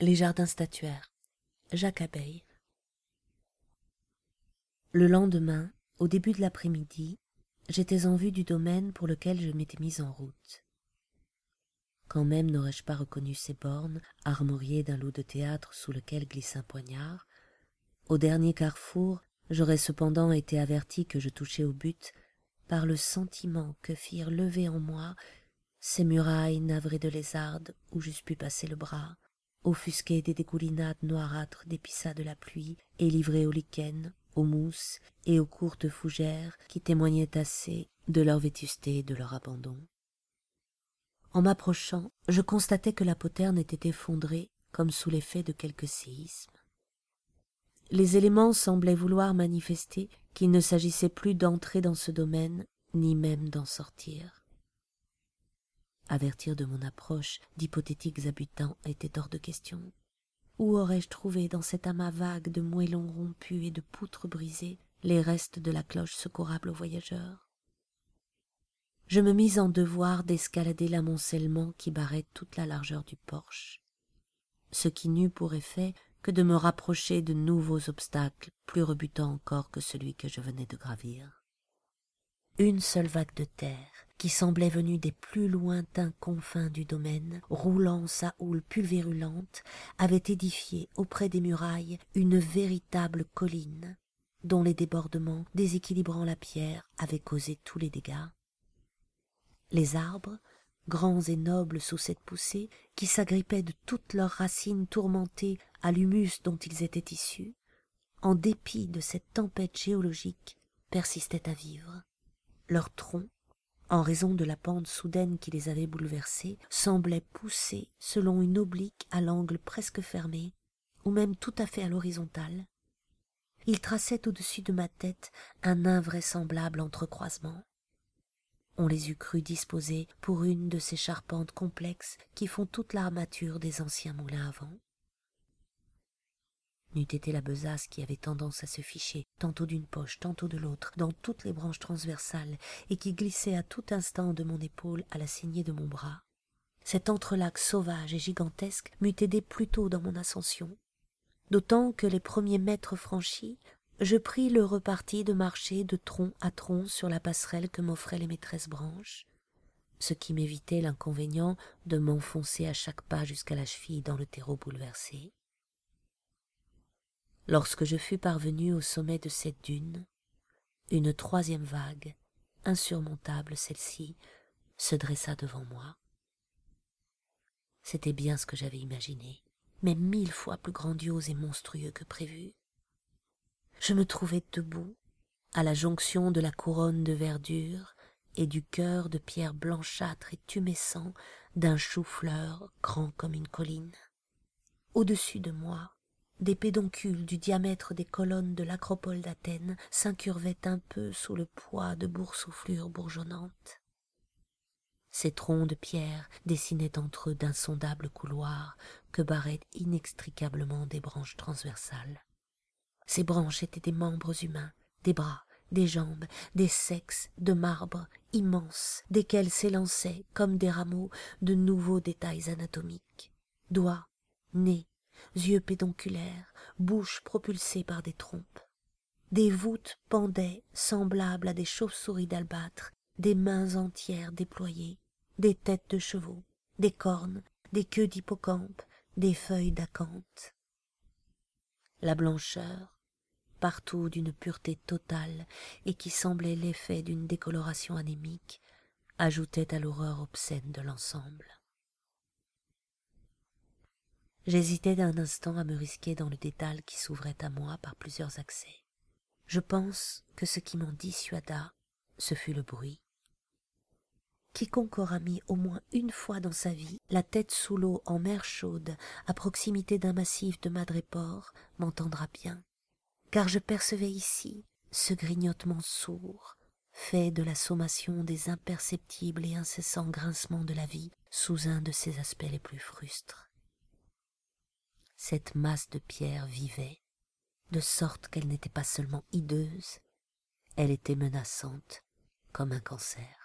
Les jardins statuaires. Jacques Abeille. Le lendemain, au début de l'après-midi, j'étais en vue du domaine pour lequel je m'étais mise en route. Quand même n'aurais-je pas reconnu ces bornes, armoriées d'un lot de théâtre sous lequel glisse un poignard? Au dernier carrefour, j'aurais cependant été averti que je touchais au but par le sentiment que firent lever en moi ces murailles navrées de lézardes où j'eusse pu passer le bras, offusquées des dégoulinades noirâtres des pissas de la pluie et livrées aux lichens, aux mousses et aux courtes fougères qui témoignaient assez de leur vétusté et de leur abandon. En m'approchant, je constatai que la poterne était effondrée comme sous l'effet de quelque séisme. Les éléments semblaient vouloir manifester qu'il ne s'agissait plus d'entrer dans ce domaine, ni même d'en sortir. Avertir de mon approche d'hypothétiques habitants était hors de question. Où aurais-je trouvé dans cet amas vague de moellons rompus et de poutres brisées les restes de la cloche secourable aux voyageurs Je me mis en devoir d'escalader l'amoncellement qui barrait toute la largeur du porche, ce qui n'eut pour effet que de me rapprocher de nouveaux obstacles plus rebutants encore que celui que je venais de gravir. Une seule vague de terre, qui semblait venue des plus lointains confins du domaine, roulant sa houle pulvérulente, avait édifié auprès des murailles une véritable colline, dont les débordements, déséquilibrant la pierre, avaient causé tous les dégâts. Les arbres, grands et nobles sous cette poussée, qui s'agrippaient de toutes leurs racines tourmentées à l'humus dont ils étaient issus, en dépit de cette tempête géologique, persistaient à vivre. Leurs troncs, en raison de la pente soudaine qui les avait bouleversés, semblaient pousser selon une oblique à l'angle presque fermé, ou même tout à fait à l'horizontale. Ils traçaient au-dessus de ma tête un invraisemblable entrecroisement. On les eût crus disposés pour une de ces charpentes complexes qui font toute l'armature des anciens moulins à vent n'eût été la besace qui avait tendance à se ficher tantôt d'une poche, tantôt de l'autre, dans toutes les branches transversales, et qui glissait à tout instant de mon épaule à la saignée de mon bras. Cet entrelac sauvage et gigantesque m'eût aidé plutôt dans mon ascension, d'autant que les premiers mètres franchis, je pris le reparti de marcher de tronc à tronc sur la passerelle que m'offraient les maîtresses branches, ce qui m'évitait l'inconvénient de m'enfoncer à chaque pas jusqu'à la cheville dans le terreau bouleversé. Lorsque je fus parvenu au sommet de cette dune, une troisième vague, insurmontable celle-ci, se dressa devant moi. C'était bien ce que j'avais imaginé, mais mille fois plus grandiose et monstrueux que prévu. Je me trouvais debout, à la jonction de la couronne de verdure et du cœur de pierre blanchâtre et tumescent d'un chou-fleur grand comme une colline. Au-dessus de moi, des pédoncules du diamètre des colonnes de l'acropole d'Athènes s'incurvaient un peu sous le poids de boursouflures bourgeonnantes. Ces troncs de pierre dessinaient entre eux d'insondables couloirs que barraient inextricablement des branches transversales. Ces branches étaient des membres humains, des bras, des jambes, des sexes de marbre immenses, desquels s'élançaient, comme des rameaux, de nouveaux détails anatomiques. Doigts, nez, yeux pédonculaires, bouche propulsée par des trompes. Des voûtes pendaient, semblables à des chauves-souris d'albâtre, des mains entières déployées, des têtes de chevaux, des cornes, des queues d'hippocampe, des feuilles d'acanthe. La blancheur, partout d'une pureté totale et qui semblait l'effet d'une décoloration anémique, ajoutait à l'horreur obscène de l'ensemble. J'hésitais un instant à me risquer dans le dédale qui s'ouvrait à moi par plusieurs accès. Je pense que ce qui m'en dissuada, ce fut le bruit. Quiconque aura mis au moins une fois dans sa vie la tête sous l'eau en mer chaude à proximité d'un massif de madrépore m'entendra bien, car je percevais ici ce grignotement sourd, fait de la sommation des imperceptibles et incessants grincements de la vie sous un de ses aspects les plus frustres cette masse de pierre vivait, de sorte qu'elle n'était pas seulement hideuse, elle était menaçante comme un cancer.